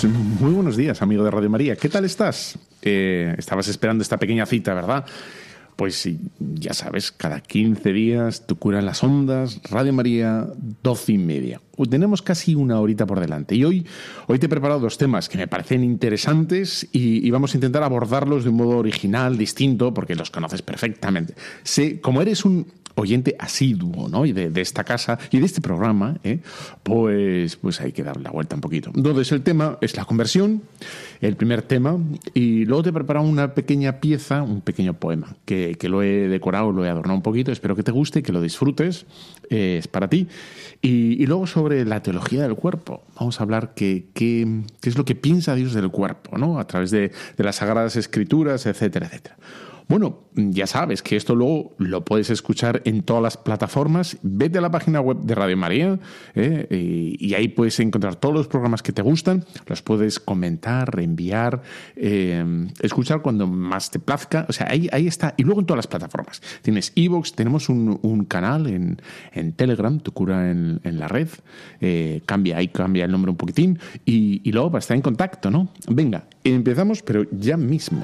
Pues muy buenos días, amigo de Radio María. ¿Qué tal estás? Eh, estabas esperando esta pequeña cita, ¿verdad? Pues ya sabes, cada 15 días tu cura en las ondas, Radio María, 12 y media. Tenemos casi una horita por delante y hoy, hoy te he preparado dos temas que me parecen interesantes y, y vamos a intentar abordarlos de un modo original, distinto, porque los conoces perfectamente. Sé, como eres un oyente asiduo ¿no? y de, esta casa y de este programa, ¿eh? pues, pues hay que darle la vuelta un poquito. Entonces el tema es la conversión, el primer tema, y luego te he preparado una pequeña pieza, un pequeño poema, que, que lo he decorado, lo he adornado un poquito, espero que te guste, que lo disfrutes, eh, es para ti. Y, luego sobre la teología del cuerpo, vamos a hablar qué qué es lo que piensa Dios del cuerpo, ¿no? a través de, de las Sagradas Escrituras, etcétera, etcétera. Bueno, ya sabes que esto luego lo puedes escuchar en todas las plataformas. Vete a la página web de Radio María eh, y, ahí puedes encontrar todos los programas que te gustan. Los puedes comentar, reenviar, eh, escuchar cuando más te plazca. O sea, ahí, ahí está. Y luego en todas las plataformas. Tienes Evox, tenemos un, canal en, en, Telegram, tu cura en, en la red. Eh, cambia, ahí cambia el nombre un poquitín. Y, y luego para estar en contacto, ¿no? Venga, empezamos, pero ya mismo.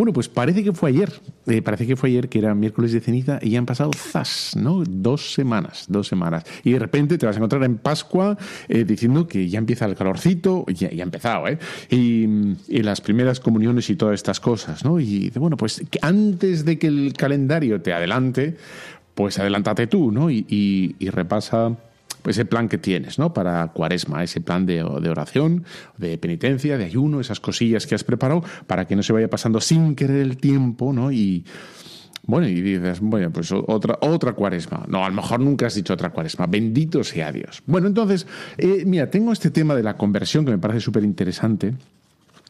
Bueno, pues parece que fue ayer, eh, parece que fue ayer que era miércoles de ceniza y ya han pasado zas, ¿no? Dos semanas, dos semanas. Y de repente te vas a encontrar en Pascua eh, diciendo que ya empieza el calorcito, ya, ha empezado, ¿eh? Y, las primeras comuniones y todas estas cosas, ¿no? Y bueno, pues antes de que el calendario te adelante, pues adelántate tú, ¿no? Y, repasa ese plan que tienes, ¿no? Para cuaresma, ese plan de, de, oración, de penitencia, de ayuno, esas cosillas que has preparado para que no se vaya pasando sin querer el tiempo, ¿no? Y bueno, y dices, bueno, pues otra, otra cuaresma. No, a lo mejor nunca has dicho otra cuaresma. Bendito sea Dios. Bueno, entonces, eh, mira, tengo este tema de la conversión que me parece súper interesante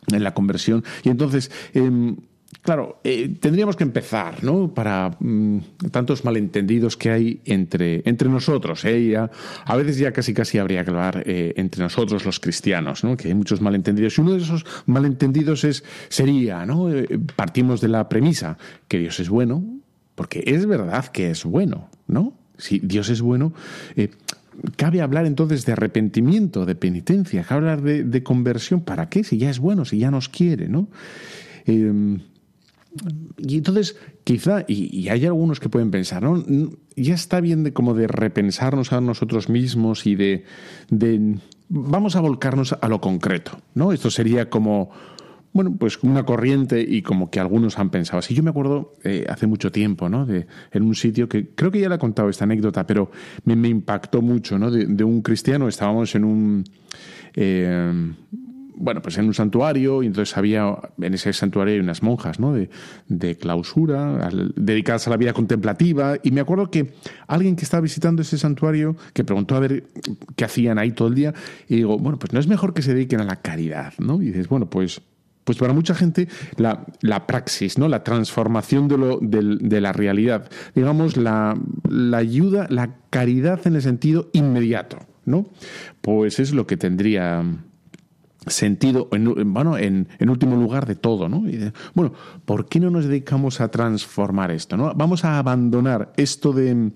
en la conversión. Y entonces, eh, Claro, eh, tendríamos que empezar, ¿no? Para mmm, tantos malentendidos que hay entre, entre nosotros. ¿eh? Ya, a veces ya casi casi habría que hablar eh, entre nosotros los cristianos, ¿no? Que hay muchos malentendidos. Y uno de esos malentendidos es, sería, ¿no? Eh, partimos de la premisa que Dios es bueno, porque es verdad que es bueno, ¿no? Si Dios es bueno, cabe hablar entonces de arrepentimiento, de penitencia, cabe hablar de, de, conversión. ¿Para qué? Si ya es bueno, si ya nos quiere, ¿no? Eh, y entonces, quizá, y, hay algunos que pueden pensar, ¿no? Ya está bien de como de repensarnos a nosotros mismos y de, de vamos a volcarnos a lo concreto, ¿no? Esto sería como, bueno, pues una corriente y como que algunos han pensado así. Yo me acuerdo eh, hace mucho tiempo, ¿no? De, en un sitio que creo que ya le he contado esta anécdota, pero me, impactó mucho, ¿no? De, de, un cristiano, estábamos en un... Eh, bueno, pues en un santuario, y entonces había, en ese santuario hay unas monjas, ¿no? De, de clausura, dedicadas a la vida contemplativa, y me acuerdo que alguien que estaba visitando ese santuario, que preguntó a ver qué hacían ahí todo el día, y digo, bueno, pues no es mejor que se dediquen a la caridad, ¿no? Y dices, bueno, pues pues para mucha gente la, la, praxis, ¿no? la transformación de, lo, de, de la realidad, digamos, la, la, ayuda, la caridad en el sentido inmediato, ¿no? Pues es lo que tendría sentido, en, bueno, en, en, último lugar de todo, ¿no? Bueno, ¿por qué no nos dedicamos a transformar esto, no? Vamos a abandonar esto de,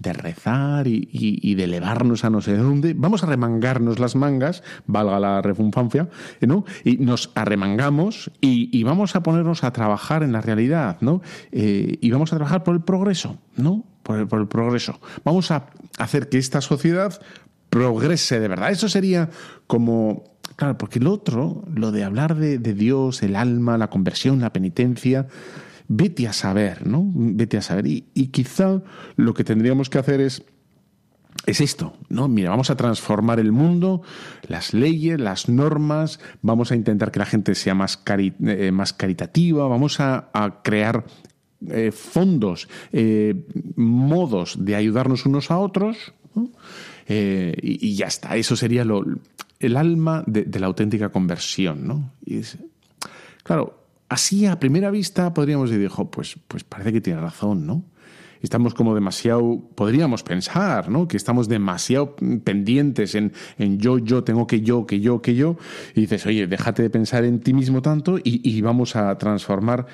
de rezar y, y, de elevarnos a no sé dónde, vamos a remangarnos las mangas, valga la refunfancia, ¿no? Y nos arremangamos y, y vamos a ponernos a trabajar en la realidad, ¿no? Eh, y vamos a trabajar por el progreso, ¿no? Por el progreso. Vamos a hacer que esta sociedad progrese de verdad. Eso sería como claro, porque el otro, lo de hablar de, de Dios, el alma, la conversión, la penitencia, vete a saber, ¿no? Vete a saber. Y, y quizá lo que tendríamos que hacer es es esto, ¿no? Mira, vamos a transformar el mundo, las leyes, las normas, vamos a intentar que la gente sea más, eh, más caritativa, vamos a, crear eh, fondos, eh, modos de ayudarnos unos a otros, y, ya está. Eso sería lo, el alma de, la auténtica conversión, ¿no? Y claro, así a primera vista podríamos decir, pues, pues parece que tiene razón, ¿no? estamos como demasiado, podríamos pensar, ¿no? Que estamos demasiado pendientes en, en yo, yo, tengo que yo, que yo, que yo. Y dices, oye, déjate de pensar en ti mismo tanto y vamos a transformar,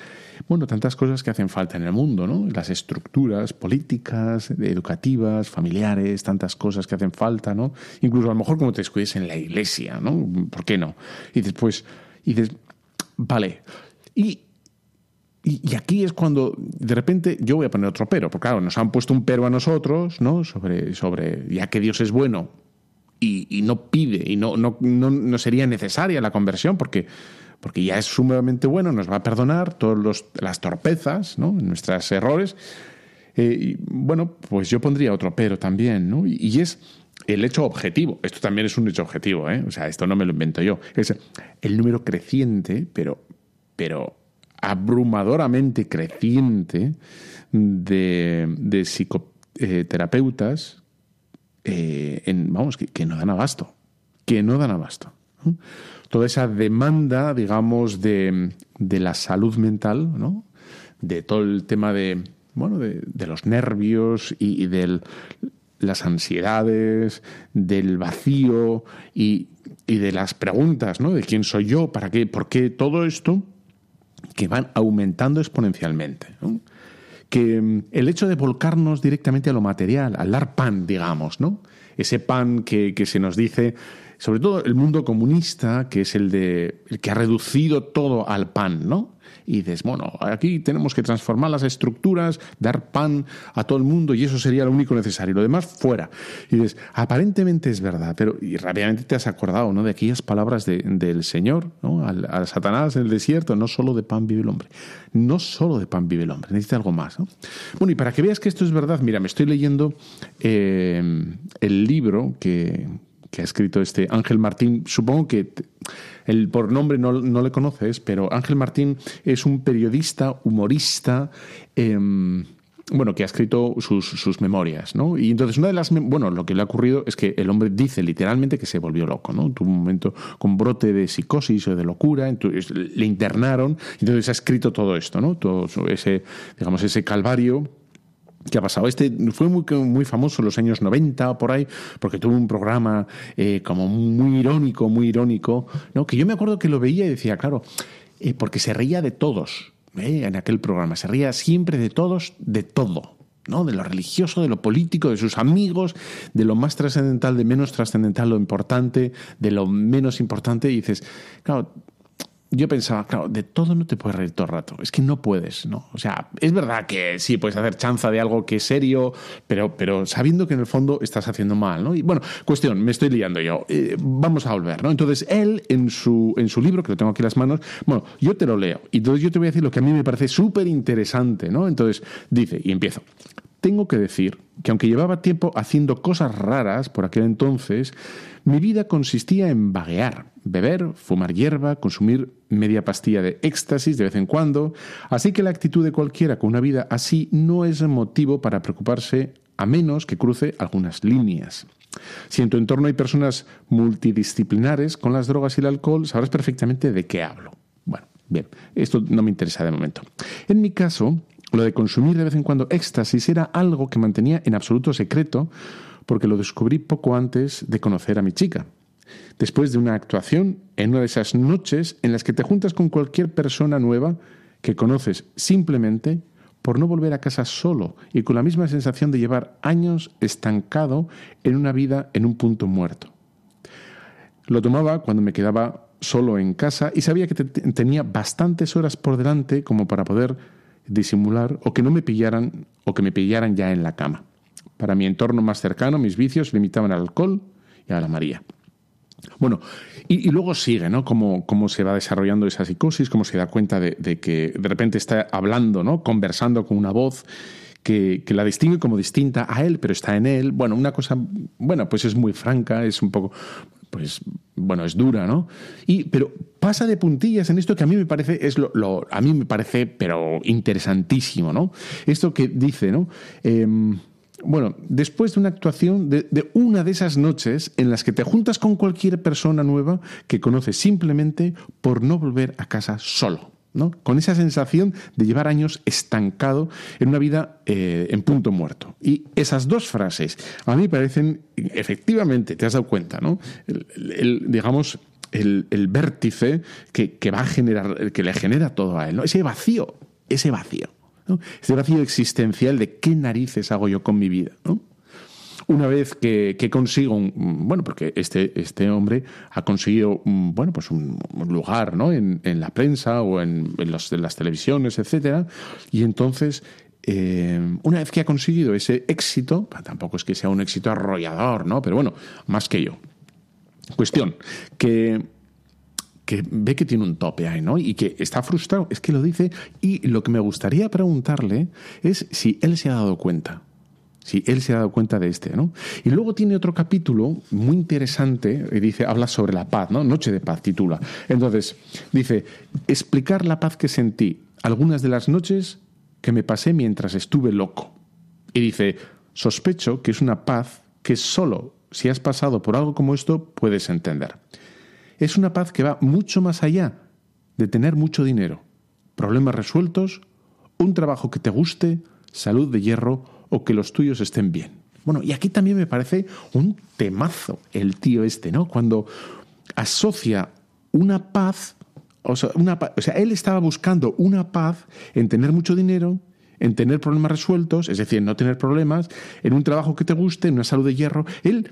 bueno, tantas cosas que hacen falta en el mundo, ¿no? Las estructuras políticas, educativas, familiares, tantas cosas que hacen falta, ¿no? Incluso a lo mejor como te descuides en la iglesia, ¿no? ¿Por qué no? Y después, y dices, vale. Y y, aquí es cuando de repente yo voy a poner otro pero, porque claro, nos han puesto un pero a nosotros, ¿no? Sobre, sobre ya que Dios es bueno y, no pide y no, no, no, sería necesaria la conversión porque, porque ya es sumamente bueno, nos va a perdonar todas las torpezas, ¿no? Nuestros errores. Eh, bueno, pues yo pondría otro pero también, ¿no? Y, es el hecho objetivo. Esto también es un hecho objetivo, ¿eh? O sea, esto no me lo invento yo. Es el número creciente, pero, pero abrumadoramente creciente de, psicoterapeutas eh, en, vamos, que, no dan abasto, que no dan abasto. Toda esa demanda, digamos, de, la salud mental, ¿no? de todo el tema de, bueno, de, los nervios y, de las ansiedades, del vacío y, de las preguntas, ¿no? De quién soy yo, para qué, por qué todo esto que van aumentando exponencialmente. Que mm, el hecho de volcarnos directamente a lo material, al dar pan, digamos, ¿no? Ese pan que se nos dice, sobre todo el mundo comunista, que es el de el que ha reducido todo al pan, ¿no? y dices, bueno, aquí tenemos que transformar las estructuras, dar pan a todo el mundo y eso sería lo único necesario. Lo demás, fuera. Y dices, aparentemente es verdad, pero y rápidamente te has acordado ¿no? de aquellas palabras del Señor, ¿no? al, Satanás en el desierto, no solo de pan vive el hombre. No solo de pan vive el hombre, necesita algo más. Bueno, y para que veas que esto es verdad, mira, me estoy leyendo eh, el libro que, que ha escrito este Ángel Martín. Supongo que el, por nombre no, le conoces, pero Ángel Martín es un periodista, humorista. Em, bueno, que ha escrito sus, memorias, ¿no? Y entonces una de las, bueno, lo que le ha ocurrido es que el hombre dice literalmente que se volvió loco, ¿no? Tuvo un momento con brote de psicosis o de locura, entonces le internaron, entonces ha escrito todo esto, ¿no? Todo ese, digamos, ese calvario ¿Qué ha pasado? Este fue muy, muy famoso en los años 90 por ahí, porque tuvo un programa eh, como muy irónico, muy irónico, ¿no? que yo me acuerdo que lo veía y decía, claro, eh, porque se reía de todos ¿eh? en aquel programa, se reía siempre de todos, de todo. ¿no? de lo religioso, de lo político, de sus amigos, de lo más trascendental, de menos trascendental, lo importante, de lo menos importante, y dices, claro, yo pensaba, claro, de todo no te puedes reír todo el rato. Es que no puedes, ¿no? O sea, es verdad que sí, puedes hacer chanza de algo que es serio, pero, pero sabiendo que en el fondo estás haciendo mal, ¿no? Y bueno, cuestión, me estoy liando yo. Eh, vamos a volver, ¿no? Entonces, él en su, en su libro, que lo tengo aquí en las manos, bueno, yo te lo leo. Y entonces yo te voy a decir lo que a mí me parece súper interesante, ¿no? Entonces, dice, y empiezo. Tengo que decir que aunque llevaba tiempo haciendo cosas raras por aquel entonces, mi vida consistía en vaguear, beber, fumar hierba, consumir media pastilla de éxtasis de vez en cuando, así que la actitud de cualquiera con una vida así no es motivo para preocuparse a menos que cruce algunas líneas. Si en tu entorno hay personas multidisciplinares con las drogas y el alcohol, sabrás perfectamente de qué hablo. Bueno, bien, esto no me interesa de momento. En mi caso, lo de consumir de vez en cuando éxtasis era algo que mantenía en absoluto secreto porque lo descubrí poco antes de conocer a mi chica. Después de una actuación, en una de esas noches en las que te juntas con cualquier persona nueva que conoces simplemente por no volver a casa solo y con la misma sensación de llevar años estancado en una vida en un punto muerto. Lo tomaba cuando me quedaba solo en casa y sabía que tenía bastantes horas por delante como para poder disimular o que no me pillaran o que me pillaran ya en la cama. Para mi entorno más cercano, mis vicios limitaban al alcohol y a la María. Bueno, y, luego sigue, ¿no? Cómo, cómo, se va desarrollando esa psicosis, cómo se da cuenta de, que de repente está hablando, ¿no? Conversando con una voz que, la distingue como distinta a él, pero está en él. Bueno, una cosa, bueno, pues es muy franca, es un poco, pues, bueno, es dura, ¿no? Y, pero pasa de puntillas en esto que a mí me parece, es lo, a mí me parece, pero interesantísimo, ¿no? Esto que dice, ¿no? Em, bueno, después de una actuación, de, una de esas noches en las que te juntas con cualquier persona nueva que conoces simplemente por no volver a casa solo. ¿no? Con esa sensación de llevar años estancado en una vida eh, en punto muerto. Y esas dos frases a mí parecen, efectivamente, te has dado cuenta, ¿no? digamos, el, vértice que, va a generar, que le genera todo a él, ¿no? Ese vacío, ese vacío. Este vacío existencial de qué narices hago yo con mi vida. Una vez que, consigo, un, bueno, porque este, este hombre ha conseguido bueno, pues un, lugar ¿no? en, la prensa o en, las televisiones, etcétera, y entonces eh, una vez que ha conseguido ese éxito, tampoco es que sea un éxito arrollador, ¿no? Pero bueno, más que yo. Cuestión, que que ve que tiene un tope ahí, ¿no? Y que está frustrado, es que lo dice. Y lo que me gustaría preguntarle es si él se ha dado cuenta. Si él se ha dado cuenta de este, ¿no? Y luego tiene otro capítulo muy interesante, y dice, habla sobre la paz, ¿no? Noche de paz titula. Entonces, dice, explicar la paz que sentí algunas de las noches que me pasé mientras estuve loco. Y dice, sospecho que es una paz que solo si has pasado por algo como esto puedes entender es una paz que va mucho más allá de tener mucho dinero, problemas resueltos, un trabajo que te guste, salud de hierro o que los tuyos estén bien. Bueno, y aquí también me parece un temazo el tío este, ¿no? Cuando asocia una paz, o sea, una, o sea, él estaba buscando una paz en tener mucho dinero, en tener problemas resueltos, es decir, en no tener problemas, en un trabajo que te guste, en una salud de hierro. Él,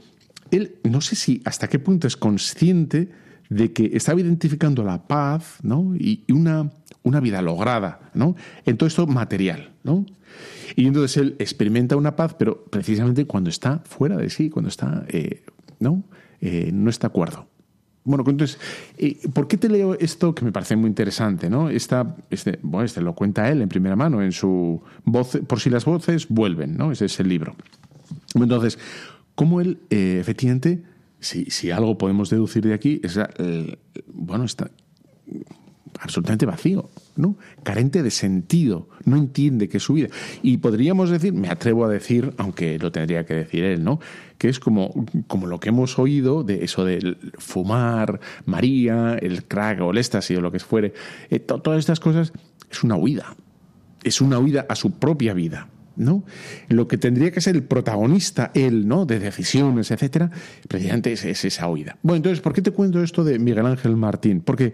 él no sé si hasta qué punto es consciente de que estaba identificando la paz ¿no? y una, una vida lograda ¿no? en todo esto material. ¿no? Y entonces él experimenta una paz, pero precisamente cuando está fuera de sí, cuando está, eh, ¿no? Eh, no está acuerdo. Bueno, entonces, eh, ¿por qué te leo esto que me parece muy interesante? ¿no? Esta, este, bueno, este lo cuenta él en primera mano, en su voz, por si las voces vuelven, ¿no? Ese es el libro. Entonces, cómo él efectivamente si, algo podemos deducir de aquí, es, bueno, está absolutamente vacío, ¿no? Carente de sentido, no entiende que es su vida. Y podríamos decir, me atrevo a decir, aunque lo tendría que decir él, ¿no? Que es como, como lo que hemos oído de eso de fumar, María, el crack o el éxtasis o lo que fuere. Eh, todas estas cosas es una huida. Es una huida a su propia vida. ¿no? Lo que tendría que ser el protagonista, él, ¿no? De decisiones, etcétera, precisamente es, esa oída. Bueno, entonces, ¿por qué te cuento esto de Miguel Ángel Martín? Porque,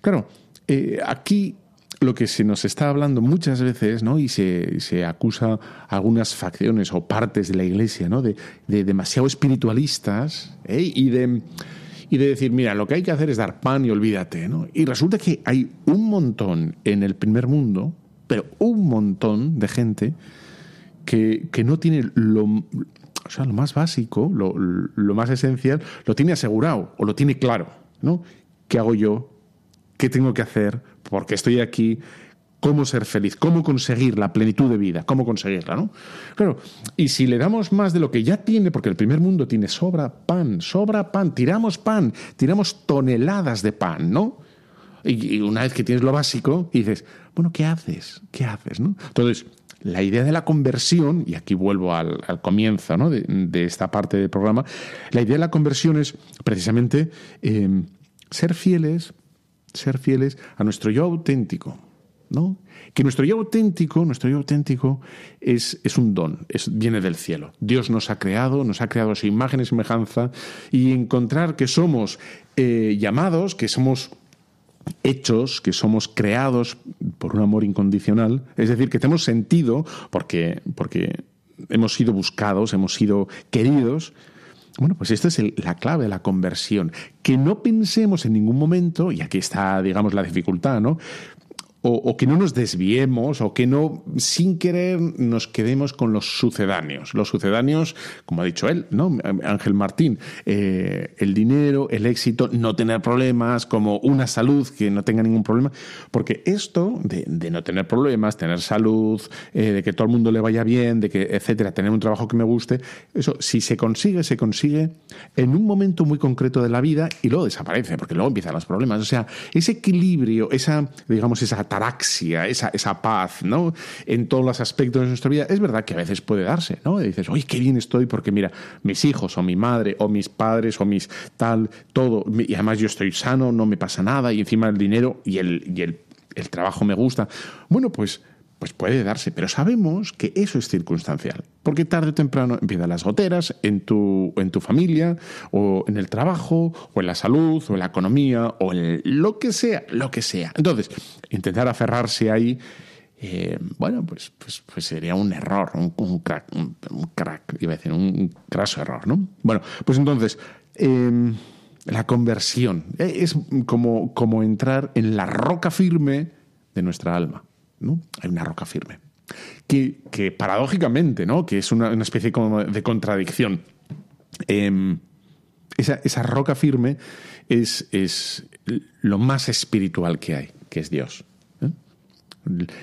claro, eh, aquí lo que se nos está hablando muchas veces, ¿no? Y se, se acusa a algunas facciones o partes de la iglesia, ¿no? De, demasiado espiritualistas ¿eh? y de y de decir, mira, lo que hay que hacer es dar pan y olvídate, ¿no? Y resulta que hay un montón en el primer mundo, pero un montón de gente que, no tiene lo, o sea, lo más básico, lo, lo, más esencial, lo tiene asegurado o lo tiene claro, ¿no? ¿Qué hago yo? ¿Qué tengo que hacer? ¿Por qué estoy aquí? ¿Cómo ser feliz? ¿Cómo conseguir la plenitud de vida? ¿Cómo conseguirla, no? Claro, y si le damos más de lo que ya tiene, porque el primer mundo tiene sobra pan, sobra pan, tiramos pan, tiramos toneladas de pan, ¿no? Y, una vez que tienes lo básico, dices, bueno, ¿qué haces? ¿Qué haces? ¿no? Entonces, la idea de la conversión, y aquí vuelvo al, comienzo de, esta parte del programa, la idea de la conversión es precisamente em, ser fieles, ser fieles a nuestro yo auténtico. ¿no? Que nuestro yo auténtico, nuestro yo auténtico es, es un don, es, viene del cielo. Dios nos ha creado, nos ha creado a su imagen y semejanza, y encontrar que somos eh, llamados, que somos hechos, que somos creados por un amor incondicional, es decir, que tenemos sentido porque, porque hemos sido buscados, hemos sido queridos. Bueno, pues esta es la clave de la conversión. Que no pensemos en ningún momento, y aquí está, digamos, la dificultad, ¿no? O, que no nos desviemos o que no, sin querer, nos quedemos con los sucedáneos. Los sucedáneos, como ha dicho él, ¿no? Ángel Martín, eh, el dinero, el éxito, no tener problemas, como una salud que no tenga ningún problema. Porque esto de, no tener problemas, tener salud, eh, de que todo el mundo le vaya bien, de que, etcétera, tener un trabajo que me guste, eso, si se consigue, se consigue en un momento muy concreto de la vida y luego desaparece, porque luego empiezan los problemas. O sea, ese equilibrio, esa, digamos, esa ataraxia, esa, esa paz, ¿no? En todos los aspectos de nuestra vida, es verdad que a veces puede darse, ¿no? Dices, oye, qué bien estoy porque mira, mis hijos o mi madre o mis padres o mis tal, todo, y además yo estoy sano, no me pasa nada y encima el dinero y el, y el, el trabajo me gusta. Bueno, pues pues puede darse, pero sabemos que eso es circunstancial, porque tarde o temprano empiezan las goteras en tu, en tu familia, o en el trabajo, o en la salud, o en la economía, o en lo que sea, lo que sea. Entonces, intentar aferrarse ahí, eh, bueno, pues, pues, pues, sería un error, un, crack, un, crack, iba a decir, un craso error, ¿no? Bueno, pues entonces, em, la conversión eh, es como, como entrar en la roca firme de nuestra alma. ¿No? Hay una roca firme. Que, que paradójicamente, ¿no? Que es una, especie de contradicción. Em, esa, esa, roca firme es, es, lo más espiritual que hay, que es Dios. ¿eh?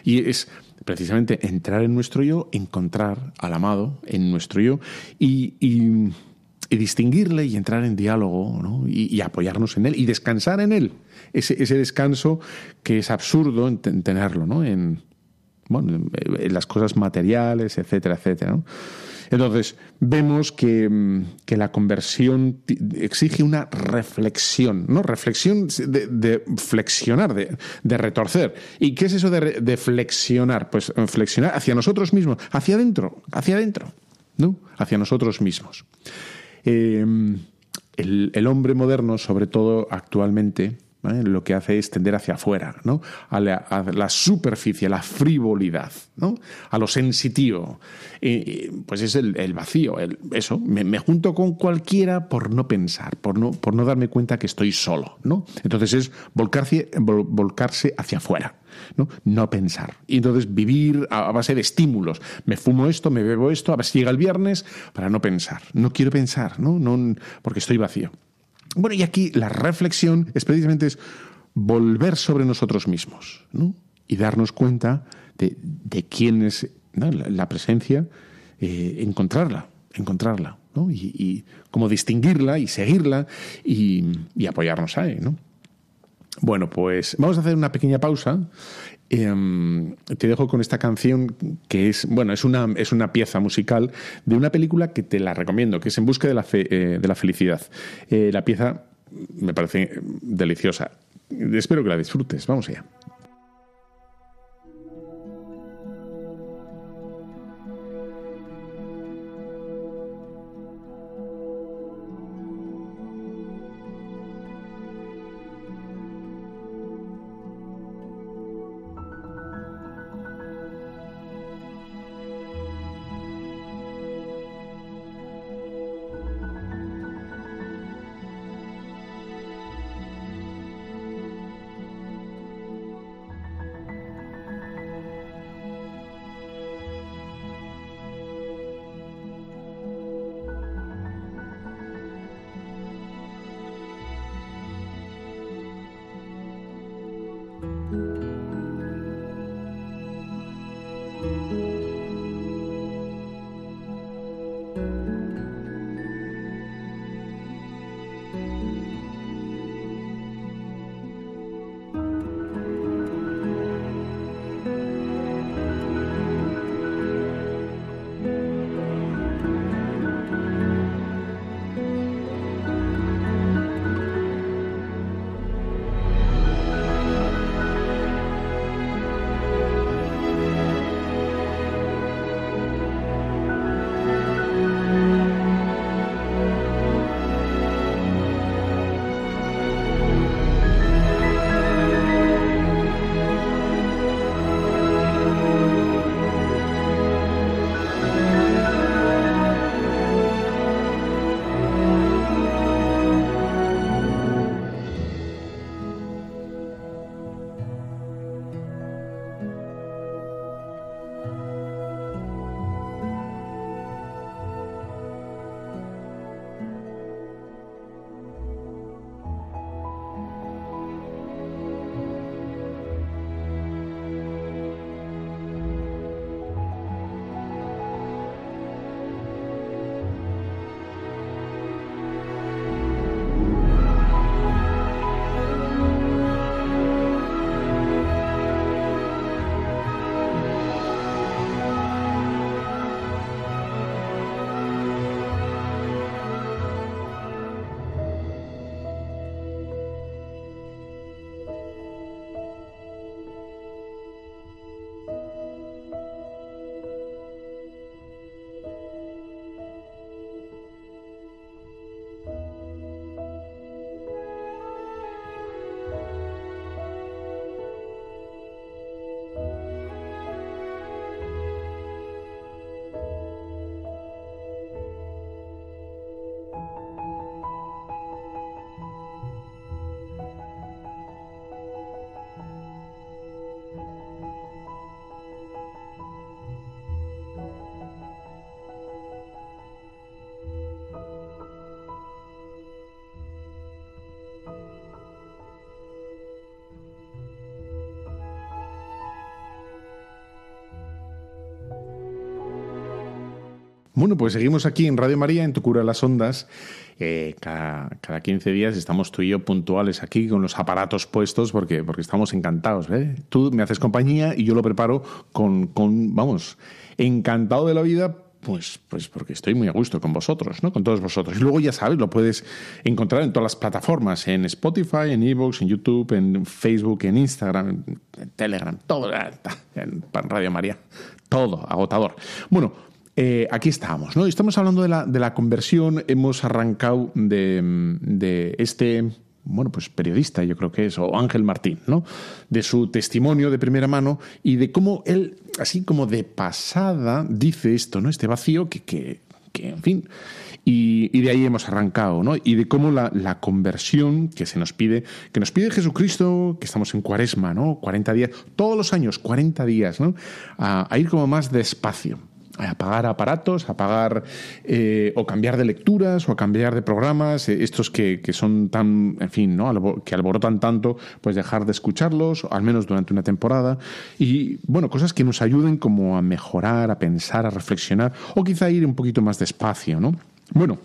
Y es precisamente entrar en nuestro yo, encontrar al amado en nuestro yo y, y, distinguirle y entrar en diálogo ¿no? y, apoyarnos en él y descansar en él ese, ese descanso que es absurdo en, tenerlo, ¿no? En, bueno, en las cosas materiales, etcétera, etcétera. Entonces, vemos que, mm, que, la conversión exige una reflexión, ¿no? Reflexión de, flexionar, de, de, retorcer. ¿Y qué es eso de, flexionar? Pues eh, flexionar hacia nosotros mismos, hacia adentro, hacia adentro, ¿no? Hacia nosotros mismos. Eh, el, hombre moderno, sobre todo actualmente, lo que hace es tender hacia afuera, ¿no? a, la, superficie, a la frivolidad, ¿no? a lo sensitivo. pues es el, vacío, eso, me, junto con cualquiera por no pensar, por no, por no darme cuenta que estoy solo. ¿no? Entonces es volcarse, hacia afuera. ¿no? no pensar. Y entonces vivir a base de estímulos. Me fumo esto, me bebo esto, a ver si llega el viernes para no pensar. No quiero pensar, ¿no? no porque estoy vacío. Bueno, y aquí la reflexión es precisamente es volver sobre nosotros mismos ¿no? y darnos cuenta de, quién es la, presencia, eh, encontrarla, encontrarla, ¿no? y, cómo distinguirla y seguirla y, apoyarnos ahí. ¿no? Bueno, pues vamos a hacer una pequeña pausa Em, te dejo con esta canción que es, bueno, es una, es una pieza musical de una película que te la recomiendo, que es En busca de la, eh, de la felicidad. Eh, la pieza me parece deliciosa. Espero que la disfrutes. Vamos allá. Bueno, pues seguimos aquí en Radio María, en Tu Cura las Ondas. Eh, cada, cada, 15 días estamos tú y yo puntuales aquí con los aparatos puestos porque, porque estamos encantados. ¿eh? Tú me haces compañía y yo lo preparo con, con, vamos, encantado de la vida pues, pues porque estoy muy a gusto con vosotros, ¿no? Con todos vosotros. Y luego ya sabes, lo puedes encontrar en todas las plataformas, en Spotify, en Evox, en YouTube, en Facebook, en Instagram, en Telegram, todo, en Radio María, todo, agotador. Bueno, eh, aquí estamos, ¿no? Estamos hablando de la, de la conversión, hemos arrancado de, de este bueno, pues periodista, yo creo que es, o Ángel Martín, ¿no? De su testimonio de primera mano y de cómo él, así como de pasada, dice esto, ¿no? Este vacío que, que, que en fin. Y, de ahí hemos arrancado, ¿no? Y de cómo la, la, conversión que se nos pide, que nos pide Jesucristo, que estamos en cuaresma, ¿no? 40 días, todos los años, 40 días, ¿no? a ir como más despacio apagar aparatos, apagar eh, o cambiar de lecturas o a cambiar de programas, eh, estos que, que, son tan, en fin, ¿no? que alborotan tanto, pues dejar de escucharlos, al menos durante una temporada, y bueno, cosas que nos ayuden como a mejorar, a pensar, a reflexionar, o quizá ir un poquito más despacio, ¿no? Bueno,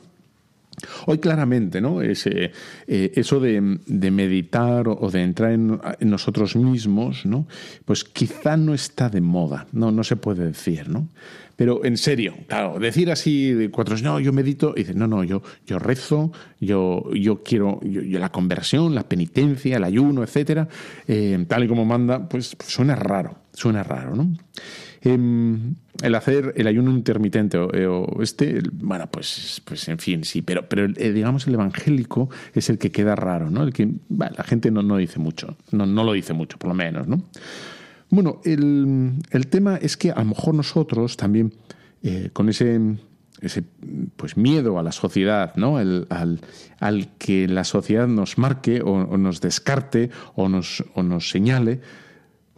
Hoy claramente, ¿no? Ese, eh, eso de, meditar o de entrar en, nosotros mismos, ¿no? Pues quizá no está de moda, no, no se puede decir, ¿no? Pero en serio, claro, decir así de cuatro, no, yo medito, y dices, no, no, yo, yo rezo, yo, yo quiero yo, la conversión, la penitencia, el ayuno, etcétera, eh, tal y como manda, pues suena raro, suena raro, ¿no? Em, el hacer el ayuno intermitente o, este, bueno, pues, pues en fin, sí, pero, pero eh, digamos el evangélico es el que queda raro, ¿no? El que la gente no, no dice mucho, no, no lo dice mucho, por lo menos, ¿no? Bueno, el, el tema es que a lo mejor nosotros también, eh, con ese, ese pues miedo a la sociedad, ¿no? al, al, que la sociedad nos marque o, o nos descarte o nos, o nos señale,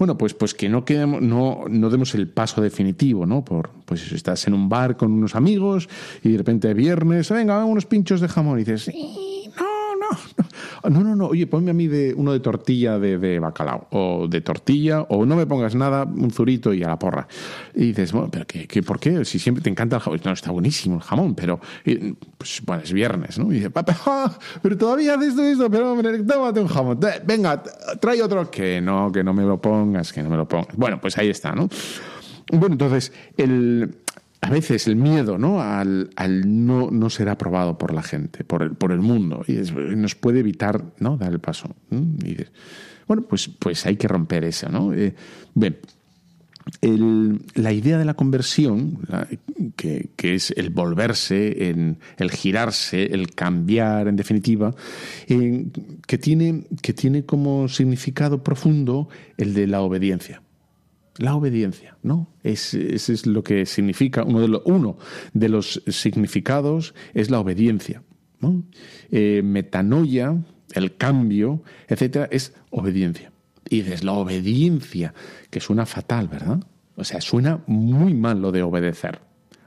bueno, pues, pues que no, quedemos, no, no demos el paso definitivo, ¿no? Por, pues estás en un bar con unos amigos y de repente viernes, venga, unos pinchos de jamón y dices, no, no, no. No, oye, ponme a mí de, uno de tortilla de, bacalao, o de tortilla, o no me pongas nada, un zurito y a la porra. Y dices, bueno, pero ¿qué, por qué? Si siempre te encanta el jamón. No, está buenísimo el jamón, pero, pues, bueno, es viernes, ¿no? Y dice, papá, pero todavía haces esto, esto, pero hombre, tómate un jamón. Venga, trae otro. Que no, que no me lo pongas, que no me lo pongas. Bueno, pues ahí está, ¿no? Bueno, entonces, el, a veces el miedo ¿no? al, no, no, ser aprobado por la gente, por el, por el mundo, y nos puede evitar ¿no? dar el paso. Y bueno, pues, pues hay que romper eso. ¿no? Eh, la idea de la conversión, que, es el volverse, el girarse, el cambiar, en definitiva, que, tiene, que tiene como significado profundo el de la obediencia. La obediencia, ¿no? Es, ese es lo que significa, uno de, los, uno de los significados es la obediencia. ¿no? Eh, metanoia, el cambio, etcétera, es obediencia. Y dices, la obediencia, que suena fatal, ¿verdad? O sea, suena muy mal lo de obedecer.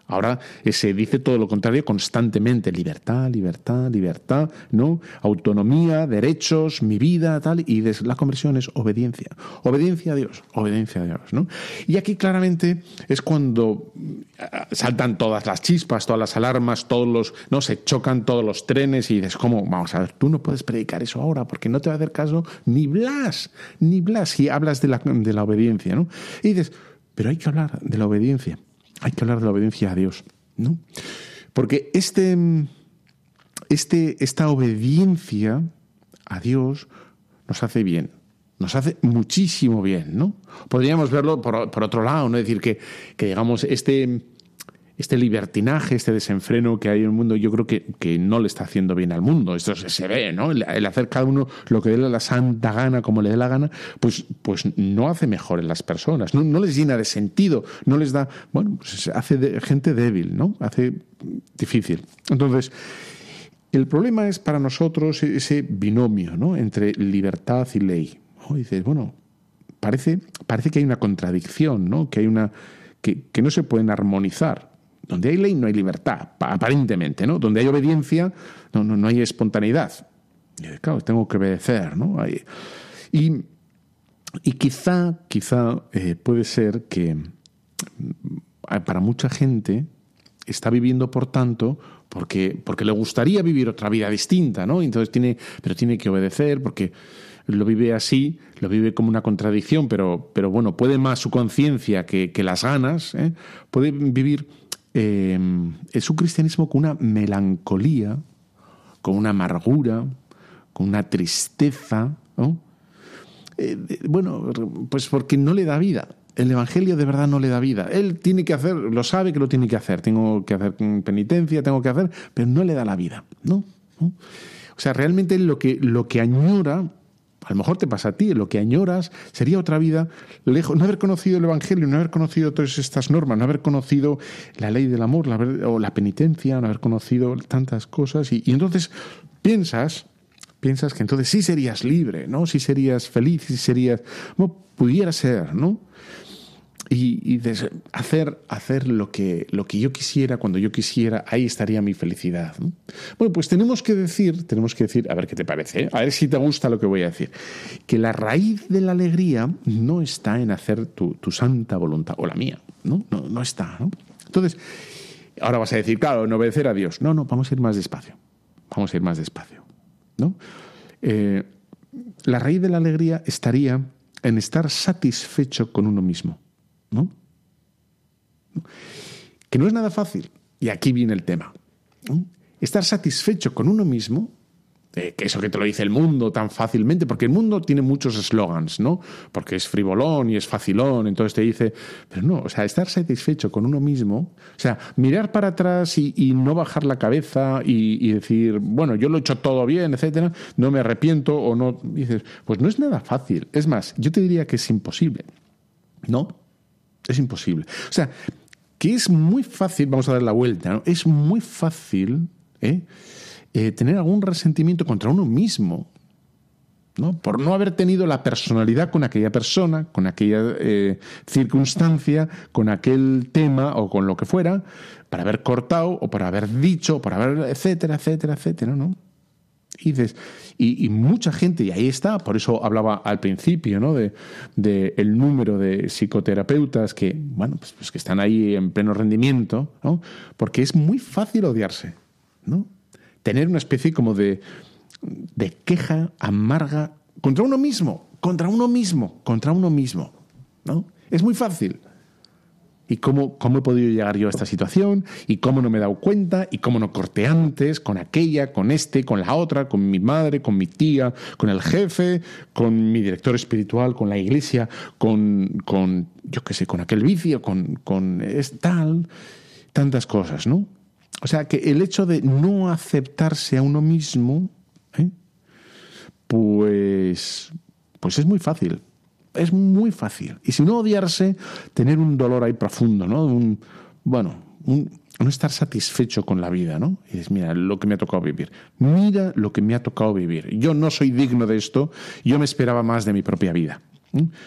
Ahora se dice todo lo contrario constantemente, libertad, libertad, libertad, ¿no? Autonomía, derechos, mi vida, tal, y la conversión es obediencia. Obediencia a Dios, obediencia a Dios, ¿no? Y aquí claramente es cuando eh, saltan todas las chispas, todas las alarmas, todos los, no, se chocan todos los trenes y dices, ¿cómo? Vamos a ver, tú no puedes predicar eso ahora porque no te va a hacer caso ni Blas, ni Blas si hablas de la, de la obediencia, ¿no? Y dices, pero hay que hablar de la obediencia hay que hablar de la obediencia a Dios, ¿no? Porque este, este, esta obediencia a Dios nos hace bien, nos hace muchísimo bien, ¿no? Podríamos verlo por, por otro lado, ¿no? decir, que, que digamos, este este libertinaje, este desenfreno que hay en el mundo, yo creo que, que no le está haciendo bien al mundo. Esto se, ve, ¿no? El, hacer cada uno lo que dé la santa gana, como le dé la gana, pues, pues no hace mejor en las personas, no, no les llena de sentido, no les da, bueno, pues hace de, gente débil, ¿no? Hace difícil. Entonces, el problema es para nosotros ese binomio, ¿no? Entre libertad y ley. dices, bueno, parece, parece que hay una contradicción, ¿no? Que hay una. Que, que no se pueden armonizar. Donde hay ley no hay libertad, aparentemente, ¿no? Donde hay obediencia no, no, no hay espontaneidad. Y, claro, tengo que obedecer, ¿no? Y, y quizá, quizá eh, puede ser que mm, para mucha gente está viviendo, por tanto, porque, porque le gustaría vivir otra vida distinta, ¿no? Entonces tiene, pero tiene que obedecer porque lo vive así, lo vive como una contradicción, pero, pero bueno, puede más su conciencia que, las ganas, ¿eh? puede vivir eh, su cristianismo con una melancolía, con una amargura, con una tristeza, ¿no? Eh, bueno, pues porque no le da vida. El Evangelio de verdad no le da vida. Él tiene que hacer, lo sabe que lo tiene que hacer. Tengo que hacer penitencia, tengo que hacer, pero no le da la vida. ¿no? O sea, realmente lo que, lo que añora a lo mejor te pasa a ti, lo que añoras sería otra vida lejos, no haber conocido el Evangelio, no haber conocido todas estas normas, no haber conocido la ley del amor o la penitencia, no haber conocido tantas cosas y, entonces piensas, piensas que entonces sí serías libre, ¿no? Sí serías feliz, sí serías, no, pudiera ser, ¿no? Y, hacer, hacer lo, que, lo que yo quisiera, cuando yo quisiera, ahí estaría mi felicidad. Bueno, pues tenemos que decir, tenemos que decir, a ver qué te parece, ¿eh? a ver si te gusta lo que voy a decir, que la raíz de la alegría no está en hacer tu, santa voluntad, o la mía, ¿no? No, no está, ¿no? Entonces, ahora vas a decir, claro, en obedecer a Dios. No, no, vamos a ir más despacio, vamos a ir más despacio, ¿no? Eh, la raíz de la alegría estaría en estar satisfecho con uno mismo. ¿No? Que no es nada fácil. Y aquí viene el tema. Estar satisfecho con uno mismo, que eso que te lo dice el mundo tan fácilmente, porque el mundo tiene muchos eslogans, ¿no? Porque es frivolón y es facilón, entonces te dice, pero no, o sea, estar satisfecho con uno mismo, o sea, mirar para atrás y, no bajar la cabeza y, y, decir, bueno, yo lo he hecho todo bien, etcétera, no me arrepiento o no, dices, pues no es nada fácil. Es más, yo te diría que es imposible, ¿no? Es imposible. O sea, que es muy fácil, vamos a dar la vuelta, ¿no? es muy fácil ¿eh? Eh, tener algún resentimiento contra uno mismo, ¿no? por no haber tenido la personalidad con aquella persona, con aquella eh, circunstancia, con aquel tema o con lo que fuera, para haber cortado o para haber dicho, para haber, etcétera, etcétera, etcétera, ¿no? Y dices, y, mucha gente, y ahí está, por eso hablaba al principio, ¿no? De, el número de psicoterapeutas que, bueno, pues, pues, que están ahí en pleno rendimiento, ¿no? Porque es muy fácil odiarse, ¿no? Tener una especie como de, de queja amarga contra uno mismo, contra uno mismo, contra uno mismo, ¿no? Es muy fácil y cómo, cómo he podido llegar yo a esta situación y cómo no me he dado cuenta y cómo no corté antes con aquella, con este, con la otra, con mi madre, con mi tía, con el jefe, con mi director espiritual, con la iglesia, con, con yo qué sé, con aquel vicio, con, con es tal, tantas cosas, ¿no? O sea que el hecho de no aceptarse a uno mismo, ¿eh? pues, pues es muy fácil es muy fácil. Y si no odiarse, tener un dolor ahí profundo, ¿no? Un, bueno, no estar satisfecho con la vida, ¿no? Y dices, mira, lo que me ha tocado vivir. Mira lo que me ha tocado vivir. Yo no soy digno de esto, yo me esperaba más de mi propia vida.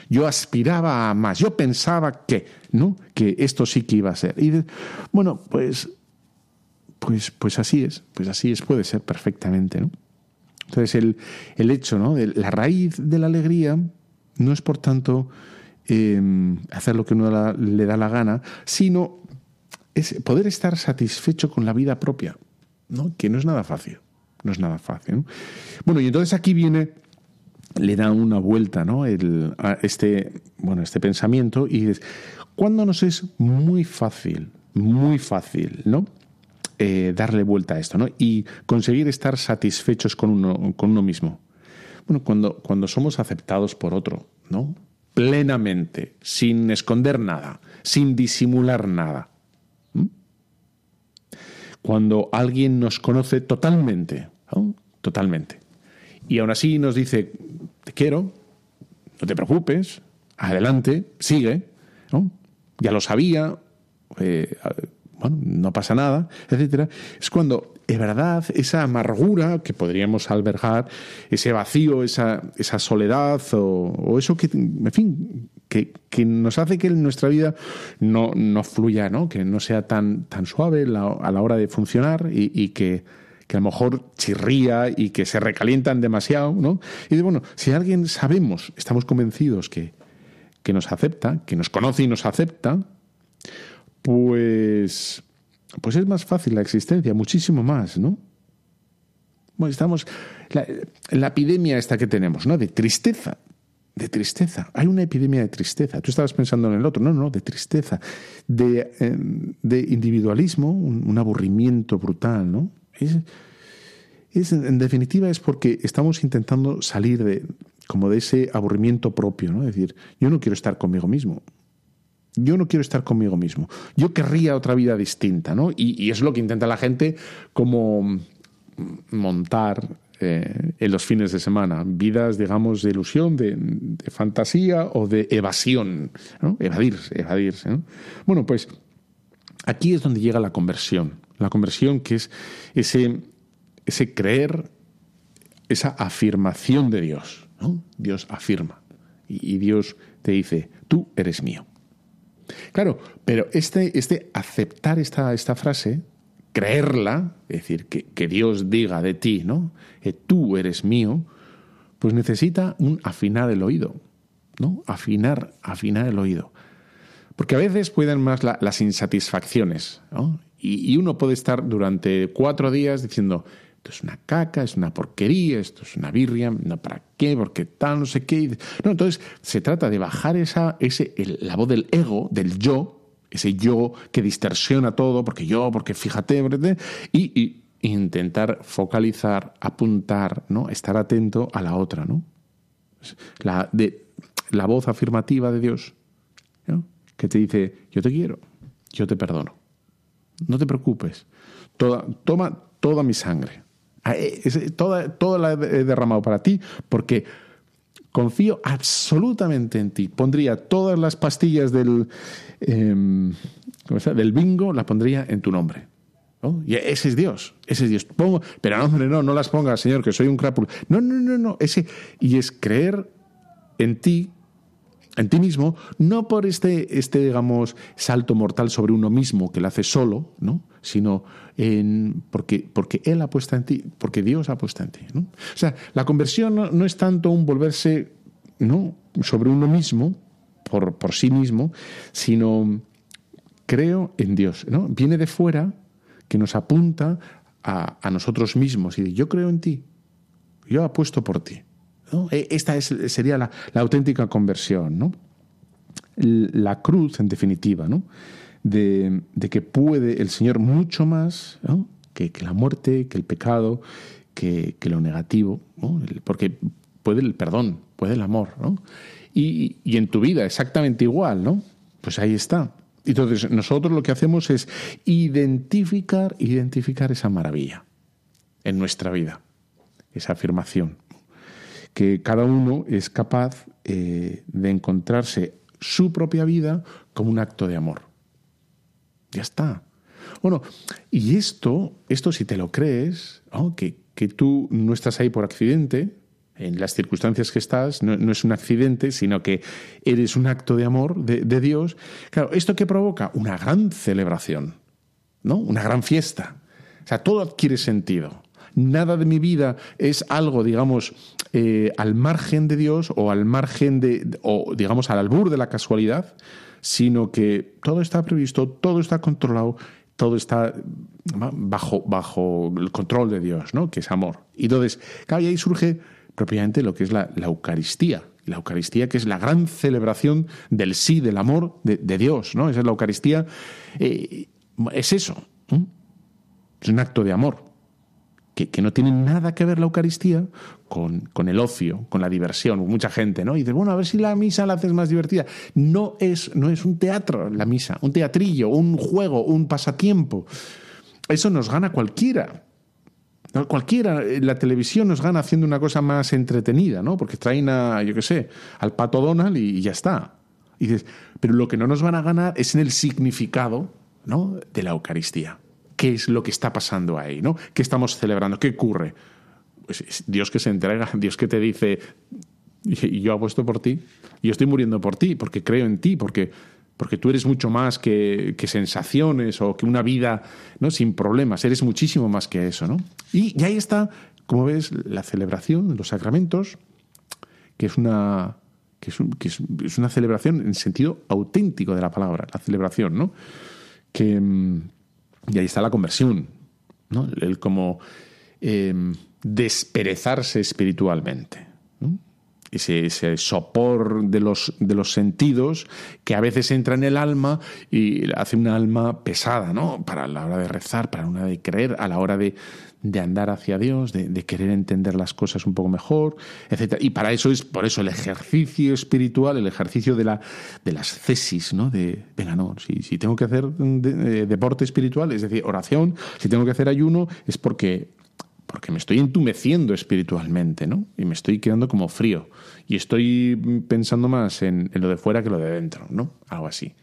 Yo aspiraba a más, yo pensaba que, ¿no? Que esto sí que iba a ser. Y bueno, pues, pues, pues así es, pues así es, puede ser perfectamente, ¿no? Entonces el, el hecho, ¿no? De la raíz de la alegría no es, por tanto, em, hacer lo que uno le da la gana, sino es poder estar satisfecho con la vida propia, ¿no? que no es nada fácil. No es nada fácil. Bueno, y entonces aquí viene, le da una vuelta ¿no? El, a este, bueno, este pensamiento y dices, ¿cuándo nos es muy fácil, muy fácil, ¿no? Eh, darle vuelta a esto, ¿no? Y conseguir estar satisfechos con uno, con uno mismo. Bueno, cuando, cuando somos aceptados por otro, ¿no? Plenamente, sin esconder nada, sin disimular nada. Cuando alguien nos conoce totalmente, Totalmente. Y aún así nos dice, te quiero, no te preocupes, adelante, sigue, Ya lo sabía, eh, bueno, no pasa nada, etcétera, es cuando de verdad esa amargura que podríamos albergar, ese vacío, esa, esa soledad o, eso que, en fin, que, nos hace que nuestra vida no, no fluya, ¿no? que no sea tan, tan suave a la hora de funcionar y, que, que a lo mejor chirría y que se recalientan demasiado, ¿no? Y de, bueno, si alguien sabemos, estamos convencidos que, que nos acepta, que nos conoce y nos acepta, pues, pues es más fácil la existencia, muchísimo más, ¿no? Bueno, estamos. La, epidemia esta que tenemos, ¿no? De tristeza. De tristeza. Hay una epidemia de tristeza. Tú estabas pensando en el otro. No, no, de tristeza. De, eh, de individualismo, un, aburrimiento brutal, ¿no? Es, en definitiva, es porque estamos intentando salir de, como de ese aburrimiento propio, ¿no? Es decir, yo no quiero estar conmigo mismo. Yo no quiero estar conmigo mismo. Yo querría otra vida distinta, ¿no? Y, es lo que intenta la gente como montar eh, en los fines de semana, vidas, digamos, de ilusión, de, fantasía o de evasión, evadirse, evadirse. ¿no? Bueno, pues aquí es donde llega la conversión, la conversión que es ese, creer, esa afirmación de Dios. Dios afirma y Dios te dice, tú eres mío. Claro, pero este, este aceptar esta, esta frase creerla, es decir, que, que, Dios diga de ti, ¿no? Que tú eres mío, pues necesita un afinar el oído, ¿no? Afinar, afinar el oído. Porque a veces pueden más la, las insatisfacciones, ¿no? Y, uno puede estar durante cuatro días diciendo, esto es una caca, es una porquería, esto es una birria, no para qué, porque tal, no sé qué. No, entonces se trata de bajar esa, ese, la voz del ego, del yo, ese yo que distorsiona todo, porque yo, porque fíjate, y, intentar focalizar, apuntar, ¿no? estar atento a la otra, ¿no? La, de, la voz afirmativa de Dios, ¿no? que te dice, yo te quiero, yo te perdono, no te preocupes, toma toda mi sangre, toda, toda la he derramado para ti, porque confío absolutamente en ti. Pondría todas las pastillas del, eh, del bingo, las pondría en tu nombre. ¿no? Y ese es Dios, ese es Dios. Pongo, pero no, no, no las pongas, Señor, que soy un crápulo. No, no, no, no. Ese, y es creer en ti, en ti mismo, no por este, este, digamos, salto mortal sobre uno mismo que lo hace solo, ¿no? sino en, porque, porque Él ha puesto en ti, porque Dios ha puesto en ti. ¿no? O sea, la conversión no, es tanto un volverse ¿no? sobre uno mismo, por, por sí mismo, sino creo en Dios. ¿no? Viene de fuera que nos apunta a, a nosotros mismos y dice, yo creo en ti, yo apuesto por ti. ¿No? Esta es, sería la, auténtica conversión, ¿no? La cruz, en definitiva, ¿no? De, de que puede el Señor mucho más que, la muerte, que el pecado, que, que lo negativo, porque puede el perdón, puede el amor. Y, y, en tu vida exactamente igual, ¿no? Pues ahí está. Entonces nosotros lo que hacemos es identificar, identificar esa maravilla en nuestra vida, esa afirmación, que cada uno es capaz eh, de encontrarse su propia vida como un acto de amor. Ya está. Bueno, y esto, esto si te lo crees, que, que tú no estás ahí por accidente, en las circunstancias que estás, no, no, es un accidente, sino que eres un acto de amor de, de, Dios. Claro, ¿esto qué provoca? Una gran celebración, ¿no? Una gran fiesta. O sea, todo adquiere sentido. Nada de mi vida es algo, digamos, eh, al margen de Dios o al margen de, o digamos, al albur de la casualidad, sino que todo está previsto, todo está controlado, todo está bajo, bajo el control de Dios, ¿no? Que es amor. Y entonces, claro, y ahí surge propiamente lo que es la, la, Eucaristía. La Eucaristía, que es la gran celebración del sí, del amor de, de Dios, ¿no? Esa es la Eucaristía. Eh, es eso. Es un acto de amor. Que, no tiene nada que ver la Eucaristía con, con, el ocio, con la diversión. Mucha gente, ¿no? Y dice, bueno, a ver si la misa la haces más divertida. No es, no es un teatro la misa, un teatrillo, un juego, un pasatiempo. Eso nos gana cualquiera. Cualquiera, la televisión nos gana haciendo una cosa más entretenida, ¿no? Porque traen a, yo qué sé, al pato Donald y, y ya está. Y dices, pero lo que no nos van a ganar es en el significado, ¿no? De la Eucaristía. ¿Qué es lo que está pasando ahí, ¿no? ¿Qué estamos celebrando? ¿Qué ocurre? Pues es Dios que se entrega, Dios que te dice, yo apuesto por ti, yo estoy muriendo por ti, porque creo en ti, porque porque tú eres mucho más que, que, sensaciones o que una vida ¿no? sin problemas, eres muchísimo más que eso. ¿no? Y, ahí está, como ves, la celebración, los sacramentos, que es una, que es, que es, una celebración en sentido auténtico de la palabra, la celebración, ¿no? que, Y ahí está la conversión, ¿no? El como em, desperezarse espiritualmente. Ese, sopor de los, de los sentidos que a veces entra en el alma y hace una alma pesada, ¿no? Para la hora de rezar, para la hora de creer, a la hora de, de andar hacia Dios, de, querer entender las cosas un poco mejor, etc. Y para eso es, por eso, el ejercicio espiritual, el ejercicio de, la, de las cesis, ¿no? De, venga, no, si, si tengo que hacer eh, deporte espiritual, es decir, oración, si tengo que hacer ayuno, es porque porque me estoy entumeciendo espiritualmente, ¿no? Y me estoy quedando como frío. Y estoy pensando más en, lo de fuera que lo de dentro, ¿no? Algo así.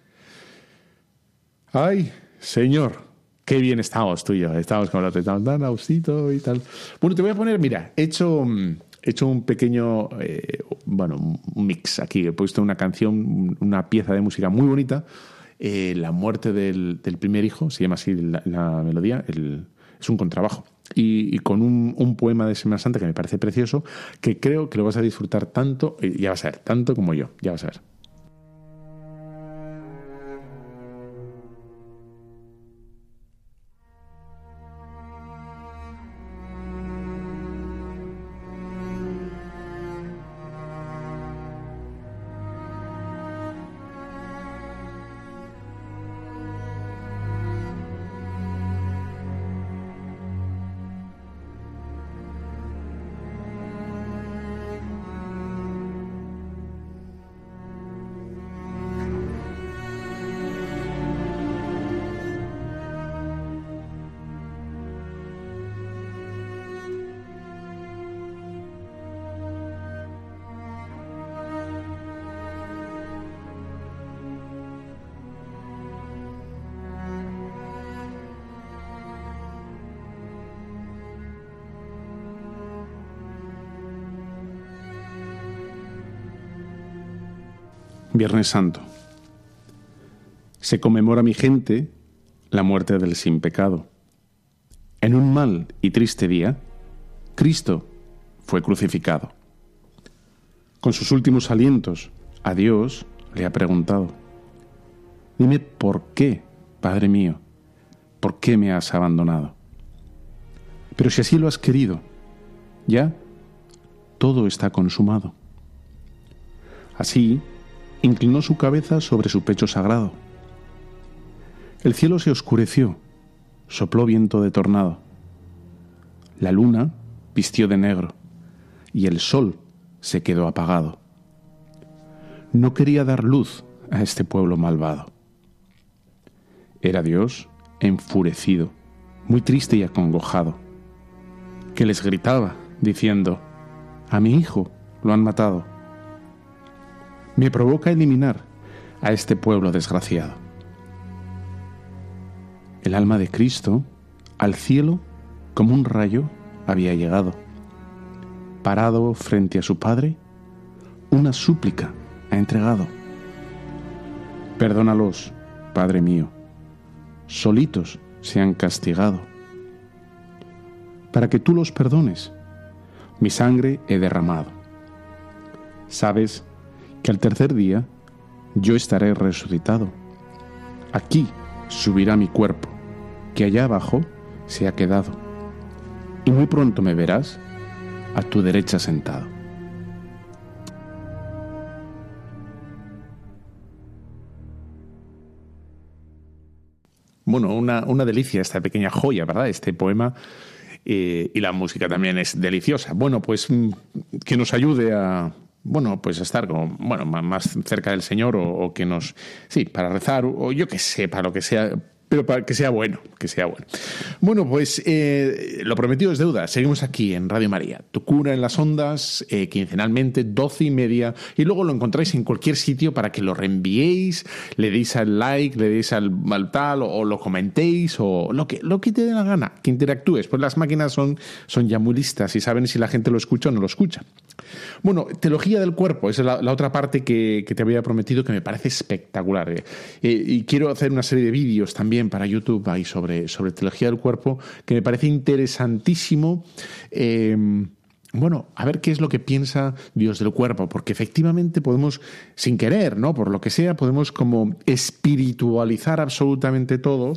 Ay, Señor, qué bien estamos tú y yo. Estamos con otro, estamos tan austito y tal. Bueno, te voy a poner, mira, he hecho, he hecho un pequeño, eh, bueno, un mix aquí. He puesto una canción, una pieza de música muy bonita. Eh, la muerte del, primer hijo, se llama así la, melodía, el, es un contrabajo y, con un, poema de Semana Santa que me parece precioso, que creo que lo vas a disfrutar tanto, y ya vas a ver, tanto como yo, ya vas a ver. Viernes Santo. Se conmemora mi gente la muerte del sin pecado. En un mal y triste día, Cristo fue crucificado. Con sus últimos alientos, a Dios le ha preguntado, dime por qué, Padre mío, por qué me has abandonado. Pero si así lo has querido, ya todo está consumado. Así, inclinó su cabeza sobre su pecho sagrado. El cielo se oscureció, sopló viento de tornado. La luna vistió de negro y el sol se quedó apagado. No quería dar luz a este pueblo malvado. Era Dios enfurecido, muy triste y acongojado, que les gritaba, diciendo, A mi hijo lo han matado me provoca eliminar a este pueblo desgraciado. El alma de Cristo al cielo como un rayo había llegado. Parado frente a su Padre, una súplica ha entregado. Perdónalos, Padre mío, solitos se han castigado. Para que tú los perdones, mi sangre he derramado. Sabes que al tercer día yo estaré resucitado. Aquí subirá mi cuerpo, que allá abajo se ha quedado. Y muy pronto me verás a tu derecha sentado. Bueno, una, delicia esta pequeña joya, ¿verdad? Este poema. Eh, y la música también es deliciosa. Bueno, pues mm, que nos ayude a, bueno, pues estar como, bueno, más cerca del Señor o, que nos, sí, para rezar o yo que sé, para lo que sea, pero para que sea bueno, que sea bueno. Bueno, pues eh, lo prometido es deuda. Seguimos aquí en Radio María. Tu cura en las ondas, eh, quincenalmente, doce y media. Y luego lo encontráis en cualquier sitio para que lo reenviéis, le deis al like, le deis al, tal, o, lo comentéis, o lo que, lo que te dé la gana, que interactúes. Pues las máquinas son, son ya muy listas y saben si la gente lo escucha o no lo escucha. Bueno, teología del cuerpo, esa es la, otra parte que, te había prometido que me parece espectacular. Eh. y quiero hacer una serie de vídeos también para YouTube ahí sobre, sobre teología del cuerpo, que me parece interesantísimo. Eh, bueno, a ver qué es lo que piensa Dios del cuerpo, porque efectivamente podemos, sin querer, ¿no? Por lo que sea, podemos como espiritualizar absolutamente todo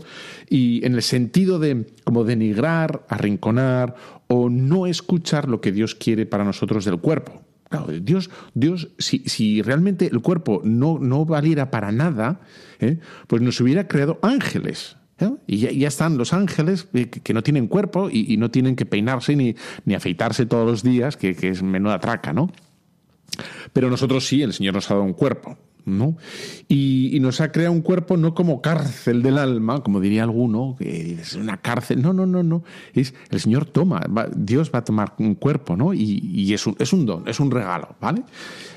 y en el sentido de como denigrar, arrinconar o no escuchar lo que Dios quiere para nosotros del cuerpo. Claro, Dios, Dios si, si realmente el cuerpo no, no valiera para nada, ¿eh? pues nos hubiera creado ángeles. ¿eh? Y ya, están los ángeles eh, que, no tienen cuerpo y, no tienen que peinarse ni, ni afeitarse todos los días, que, que, es menuda traca, ¿no? Pero nosotros sí, el Señor nos ha dado un cuerpo. ¿No? Y, nos ha creado un cuerpo no como cárcel del alma, como diría alguno, que es una cárcel. No, no, no, no. Es, el Señor toma, Dios va a tomar un cuerpo, ¿no? Y, es, un, es un don, es un regalo, ¿vale?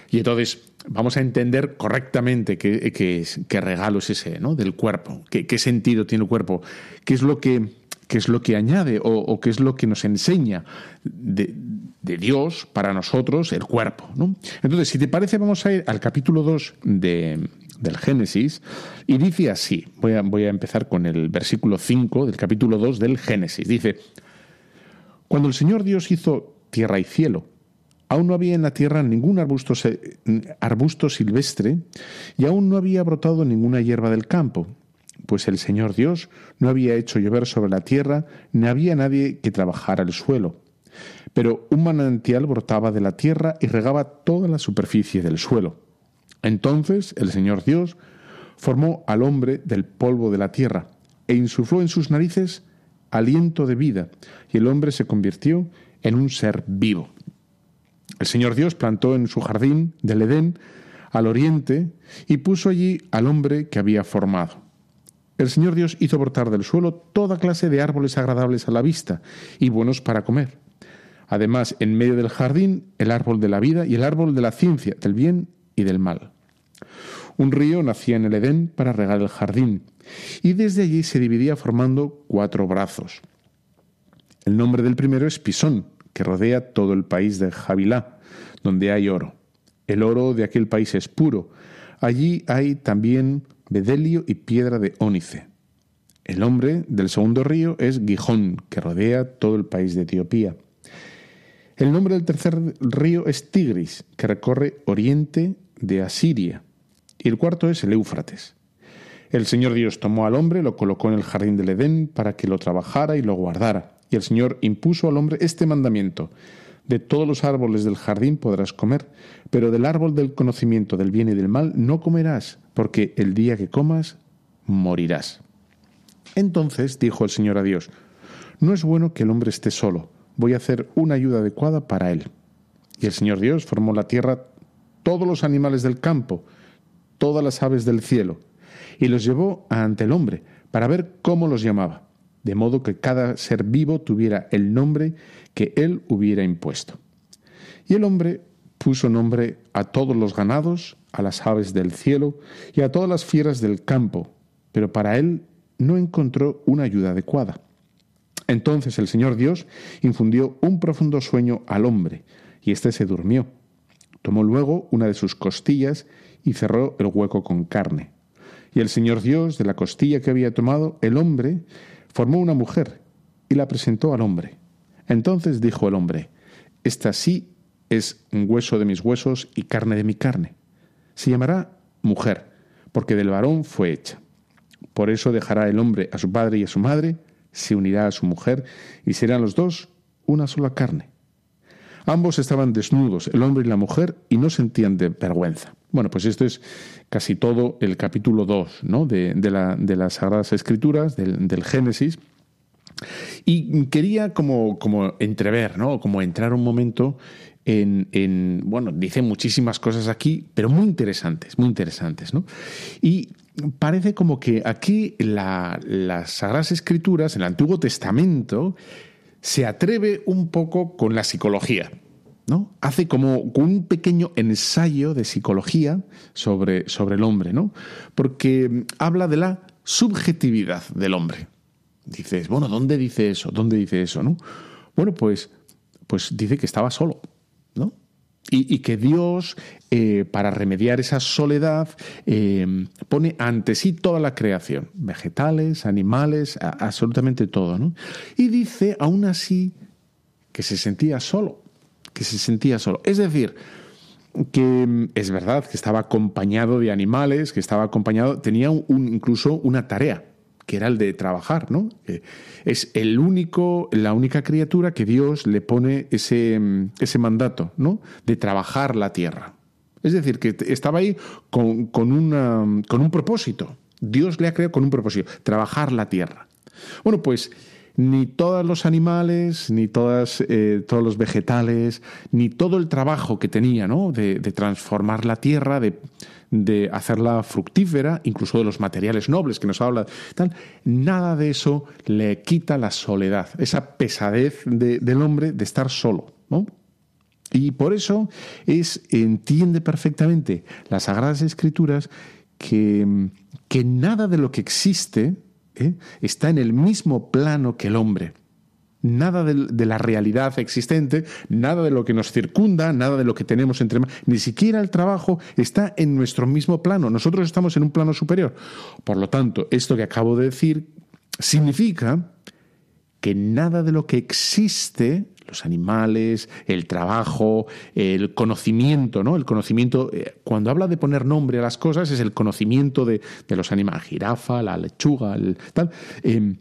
Y entonces vamos a entender correctamente qué, qué, regalo es ese, ¿no? Del cuerpo, qué, qué sentido tiene el cuerpo, qué es lo que qué es lo que añade o, qué es lo que nos enseña de, Dios para nosotros el cuerpo. ¿no? Entonces, si te parece, vamos a ir al capítulo 2 de, del Génesis y dice así, voy a, voy a empezar con el versículo 5 del capítulo 2 del Génesis. Dice, cuando el Señor Dios hizo tierra y cielo, aún no había en la tierra ningún arbusto, arbusto silvestre y aún no había brotado ninguna hierba del campo pues el Señor Dios no había hecho llover sobre la tierra, ni había nadie que trabajara el suelo. Pero un manantial brotaba de la tierra y regaba toda la superficie del suelo. Entonces el Señor Dios formó al hombre del polvo de la tierra e insufló en sus narices aliento de vida, y el hombre se convirtió en un ser vivo. El Señor Dios plantó en su jardín del Edén al oriente y puso allí al hombre que había formado el Señor Dios hizo brotar del suelo toda clase de árboles agradables a la vista y buenos para comer. Además, en medio del jardín, el árbol de la vida y el árbol de la ciencia, del bien y del mal. Un río nacía en el Edén para regar el jardín, y desde allí se dividía formando cuatro brazos. El nombre del primero es Pisón, que rodea todo el país de Javilá, donde hay oro. El oro de aquel país es puro. Allí hay también bedelio y piedra de ónice. El nombre del segundo río es Gijón, que rodea todo el país de Etiopía. El nombre del tercer río es Tigris, que recorre oriente de Asiria. Y el cuarto es el Éufrates. El Señor Dios tomó al hombre, lo colocó en el jardín del Edén para que lo trabajara y lo guardara. Y el Señor impuso al hombre este mandamiento. De todos los árboles del jardín podrás comer, pero del árbol del conocimiento del bien y del mal no comerás, porque el día que comas, morirás. Entonces dijo el Señor a Dios, no es bueno que el hombre esté solo, voy a hacer una ayuda adecuada para él. Y el Señor Dios formó la tierra, todos los animales del campo, todas las aves del cielo, y los llevó ante el hombre, para ver cómo los llamaba, de modo que cada ser vivo tuviera el nombre que él hubiera impuesto. Y el hombre puso nombre a todos los ganados, a las aves del cielo y a todas las fieras del campo, pero para él no encontró una ayuda adecuada. Entonces el Señor Dios infundió un profundo sueño al hombre, y éste se durmió. Tomó luego una de sus costillas y cerró el hueco con carne. Y el Señor Dios, de la costilla que había tomado, el hombre, formó una mujer y la presentó al hombre. Entonces dijo el hombre, Esta sí es hueso de mis huesos y carne de mi carne. Se llamará mujer, porque del varón fue hecha. Por eso dejará el hombre a su padre y a su madre, se unirá a su mujer, y serán los dos una sola carne. Ambos estaban desnudos, el hombre y la mujer, y no sentían de vergüenza. Bueno, pues esto es casi todo el capítulo 2 ¿no? de, de, las Sagradas Escrituras, del, del Génesis. Y quería como, como entrever, ¿no? como entrar un momento en, bueno, dice muchísimas cosas aquí, pero muy interesantes, muy interesantes, ¿no? Y parece como que aquí las Sagradas Escrituras, el Antiguo Testamento, se atreve un poco con la psicología. ¿no? Hace como un pequeño ensayo de psicología sobre, sobre el hombre, ¿no? Porque habla de la subjetividad del hombre. Dices, bueno, ¿dónde dice eso? ¿Dónde dice eso? ¿no? Bueno, pues, pues dice que estaba solo. Y, que Dios, eh, para remediar esa soledad, eh, pone ante sí toda la creación, vegetales, animales, absolutamente todo. ¿no? Y dice, aún así, que se sentía solo, que se sentía solo. Es decir, que mm, es verdad que estaba acompañado de animales, que estaba acompañado, tenía incluso una tarea, que era el de trabajar, ¿no? Es el único, la única criatura que Dios le pone ese, mm, ese mandato, ¿no? De trabajar la tierra. Es decir, que estaba ahí con, con, una, con un propósito. Dios le ha creado con un propósito, trabajar la tierra. Bueno, pues ni todos los animales, ni todas, eh, todos los vegetales, ni todo el trabajo que tenía, ¿no? De, transformar la tierra, de, de, hacerla fructífera, incluso de los materiales nobles que nos habla, tal, nada de eso le quita la soledad, esa pesadez del hombre de estar solo, ¿no? Y por eso es, entiende perfectamente las Sagradas Escrituras que, que nada de lo que existe ¿eh? está en el mismo plano que el hombre. Nada de, la realidad existente, nada de lo que nos circunda, nada de lo que tenemos entre manos, ni siquiera el trabajo está en nuestro mismo plano. Nosotros estamos en un plano superior. Por lo tanto, esto que acabo de decir significa que nada de lo que existe los animales, el trabajo, el conocimiento, ¿no? El conocimiento, eh, cuando habla de poner nombre a las cosas, es el conocimiento de, los animales, jirafa, la lechuga, el, tal. Em,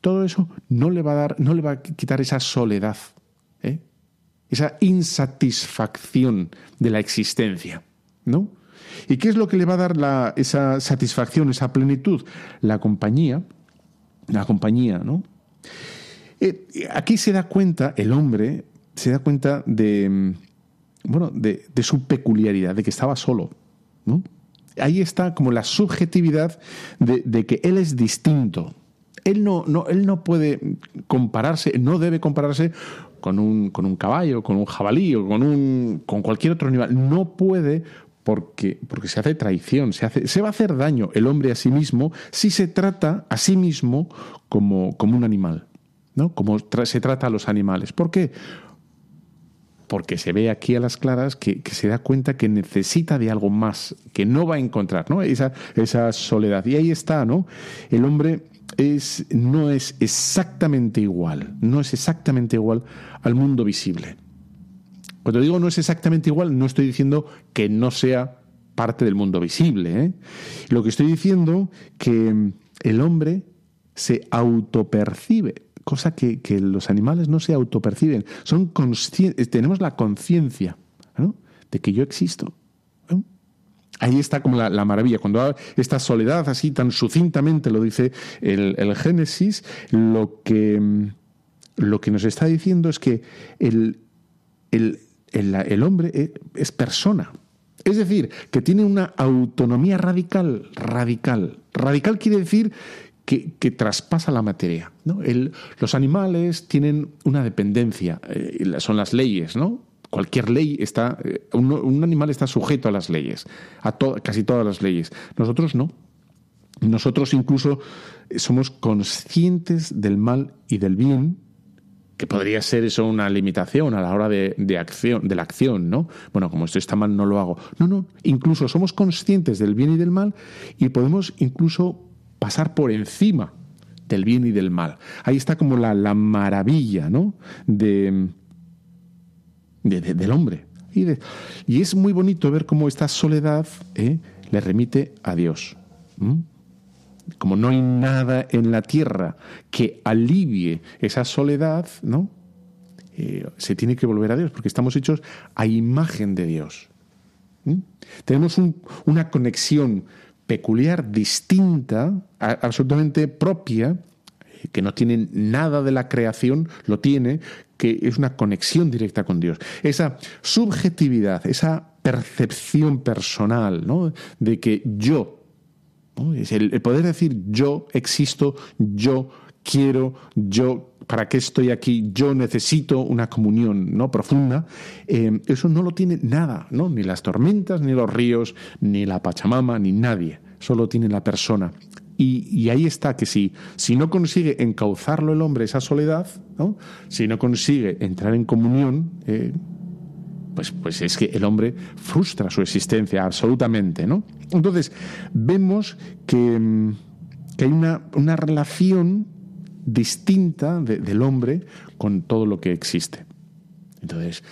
todo eso no le va a dar, no le va a quitar esa soledad, ¿eh? esa insatisfacción de la existencia, ¿no? ¿Y qué es lo que le va a dar esa satisfacción, esa plenitud? La compañía, la compañía, ¿no? Eh, aquí se da cuenta, el hombre se da cuenta de, mm, bueno, de, su peculiaridad, de que estaba solo. Ahí está como la subjetividad de, que él es distinto. Él no, no, él no puede compararse, no debe compararse con un, con un caballo, con un jabalí o con, un, con cualquier otro animal. No puede porque, porque se hace traición, se, hace, se va a hacer daño el hombre a sí mismo si se trata a sí mismo como, como un animal. ¿no? Como se trata a los animales. ¿Por qué? Porque se ve aquí a las claras que, se da cuenta que necesita de algo más, que no va a encontrar, ¿no? Esa, esa soledad. Y ahí está, ¿no? El hombre es, no es exactamente igual, no es exactamente igual al mundo visible. Cuando digo no es exactamente igual, no estoy diciendo que no sea parte del mundo visible. ¿eh? Lo que estoy diciendo que el hombre se autopercibe cosa que, los animales no se autoperciben. Son tenemos la conciencia de que yo existo. Ahí está como la, maravilla. Cuando esta soledad así tan sucintamente lo dice el, Génesis, lo que, lo que nos está diciendo es que el, el hombre es persona. Es decir, que tiene una autonomía radical, radical. Radical quiere decir que, traspasa la materia. ¿no? los animales tienen una dependencia, eh, son las leyes, ¿no? Cualquier ley está, eh, un, animal está sujeto a las leyes, a casi todas las leyes. Nosotros no. Nosotros incluso somos conscientes del mal y del bien, que podría ser eso una limitación a la hora de, de, acción, de la acción, ¿no? Bueno, como esto está mal, no lo hago. No, no, incluso somos conscientes del bien y del mal y podemos incluso pasar por encima del bien y del mal. Ahí está como la, maravilla ¿no? de, del hombre. Y, es muy bonito ver cómo esta soledad ¿eh? le remite a Dios. Como no hay nada en la tierra que alivie esa soledad, ¿no? Eh, se tiene que volver a Dios, porque estamos hechos a imagen de Dios. Tenemos una conexión peculiar, distinta, absolutamente propia, que no tiene nada de la creación, lo tiene, que es una conexión directa con Dios. Esa subjetividad, esa percepción personal, ¿no? De que yo, es el, poder decir yo existo, yo quiero, yo, ¿para qué estoy aquí? Yo necesito una comunión ¿no? profunda. Eh, eso no lo tiene nada, ¿no? ni las tormentas, ni los ríos, ni la Pachamama, ni nadie. Solo tiene la persona. Y, ahí está que si, si no consigue encauzarlo el hombre esa soledad, ¿no? si no consigue entrar en comunión, eh, pues, pues es que el hombre frustra su existencia absolutamente. ¿no? Entonces, vemos que, que hay una, una relación distinta del hombre con todo lo que existe. Entonces,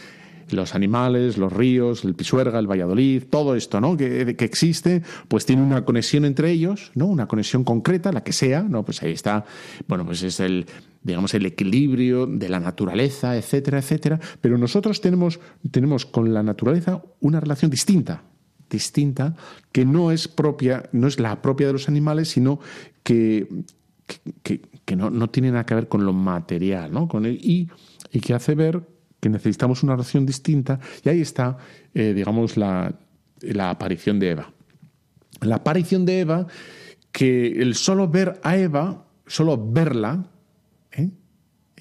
los animales, los ríos, el Pisuerga, el Valladolid, todo esto, ¿no? Que, que, existe, pues tiene una conexión entre ellos, ¿no? Una conexión concreta, la que sea, ¿no? Pues ahí está, bueno, pues es el, digamos, el equilibrio de la naturaleza, etcétera, etcétera. Pero nosotros tenemos, tenemos con la naturaleza una relación distinta, distinta, que no es propia, no es la propia de los animales, sino que, que, no, no, tiene nada que ver con lo material, ¿no? Con y, y, que hace ver que necesitamos una relación distinta, y ahí está, eh, digamos, la, la aparición de Eva. La aparición de Eva, que el solo ver a Eva, solo verla, ¿eh?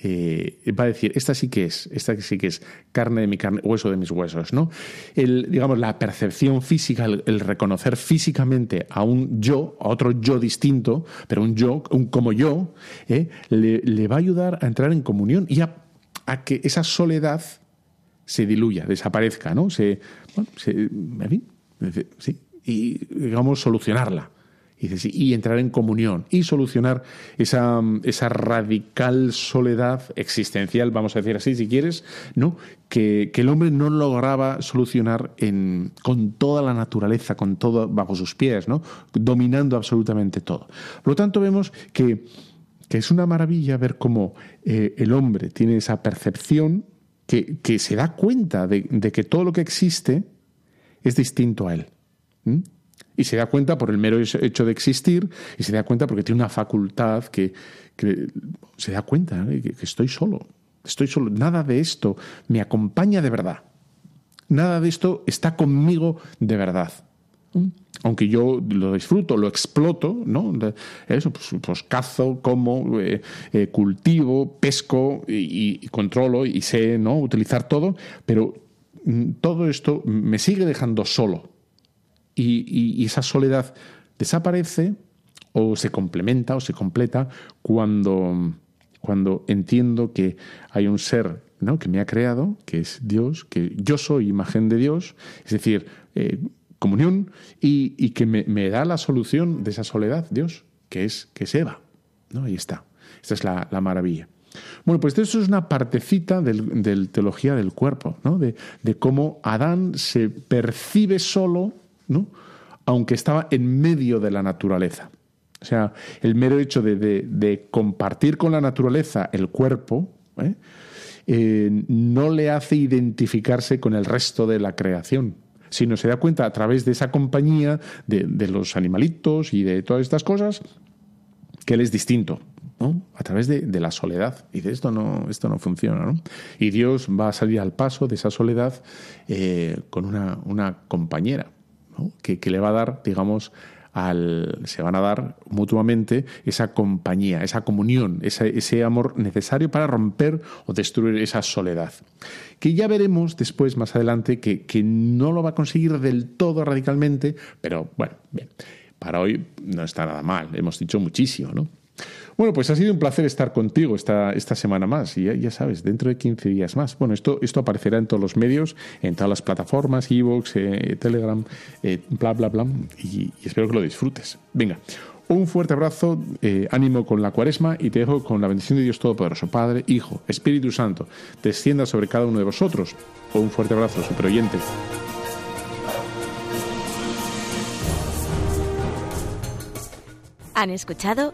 Eh, va a decir, esta sí que es, esta sí que es carne de mi carne, hueso de mis huesos, ¿no? El, digamos, la percepción física, el, reconocer físicamente a un yo, a otro yo distinto, pero un yo, un como yo, ¿eh? le, va a ayudar a entrar en comunión y a, que esa soledad se diluya, desaparezca, ¿no? Se, sí, y digamos solucionarla. Y, entrar en comunión y solucionar esa, esa, radical soledad existencial, vamos a decir así, si quieres, ¿no? que, el hombre no lograba solucionar en, con toda la naturaleza, con todo bajo sus pies, ¿no? dominando absolutamente todo. Por lo tanto, vemos que, es una maravilla ver cómo eh, el hombre tiene esa percepción que, que se da cuenta de, que todo lo que existe es distinto a él. Y se da cuenta por el mero hecho de existir y se da cuenta porque tiene una facultad que, se da cuenta ¿eh? que, estoy solo. Estoy solo. Nada de esto me acompaña de verdad. Nada de esto está conmigo de verdad. Aunque yo lo disfruto, lo exploto, ¿no? Eso, pues, pues cazo, como, eh, eh, cultivo, pesco y, controlo y sé, ¿no? Utilizar todo, pero mm, todo esto me sigue dejando solo y, esa soledad desaparece o se complementa o se completa cuando, cuando entiendo que hay un ser ¿no? que me ha creado, que es Dios, que yo soy imagen de Dios, es decir, eh, comunión, y, que me, da la solución de esa soledad, Dios, que es, que es Eva. ¿no? Ahí está. Esta es la, maravilla. Bueno, pues eso es una partecita del, teología del cuerpo, ¿no? de, de cómo Adán se percibe solo ¿no? aunque estaba en medio de la naturaleza. O sea, el mero hecho de, compartir con la naturaleza el cuerpo ¿eh? Eh, no le hace identificarse con el resto de la creación, sino se da cuenta a través de esa compañía de, los animalitos y de todas estas cosas que él es distinto. a través de, la soledad. Y de esto no, esto no funciona. ¿no? Y Dios va a salir al paso de esa soledad eh, con una, una compañera que, le va a dar, digamos, al, se van a dar mutuamente esa compañía, esa comunión, ese, amor necesario para romper o destruir esa soledad. Que ya veremos después, más adelante, que, que no lo va a conseguir del todo radicalmente, pero bueno, bien, para hoy no está nada mal, hemos dicho muchísimo, ¿no? Bueno, pues ha sido un placer estar contigo esta, esta semana más. Y ya, sabes, dentro de 15 días más. Bueno, esto, esto aparecerá en todos los medios, en todas las plataformas, Evox, eh, Telegram, eh, bla, bla, bla. Y, espero que lo disfrutes. Venga. Un fuerte abrazo, eh, ánimo con la cuaresma y te dejo con la bendición de Dios Todopoderoso, Padre, Hijo, Espíritu Santo, descienda sobre cada uno de vosotros. Un fuerte abrazo, superoyente. Han escuchado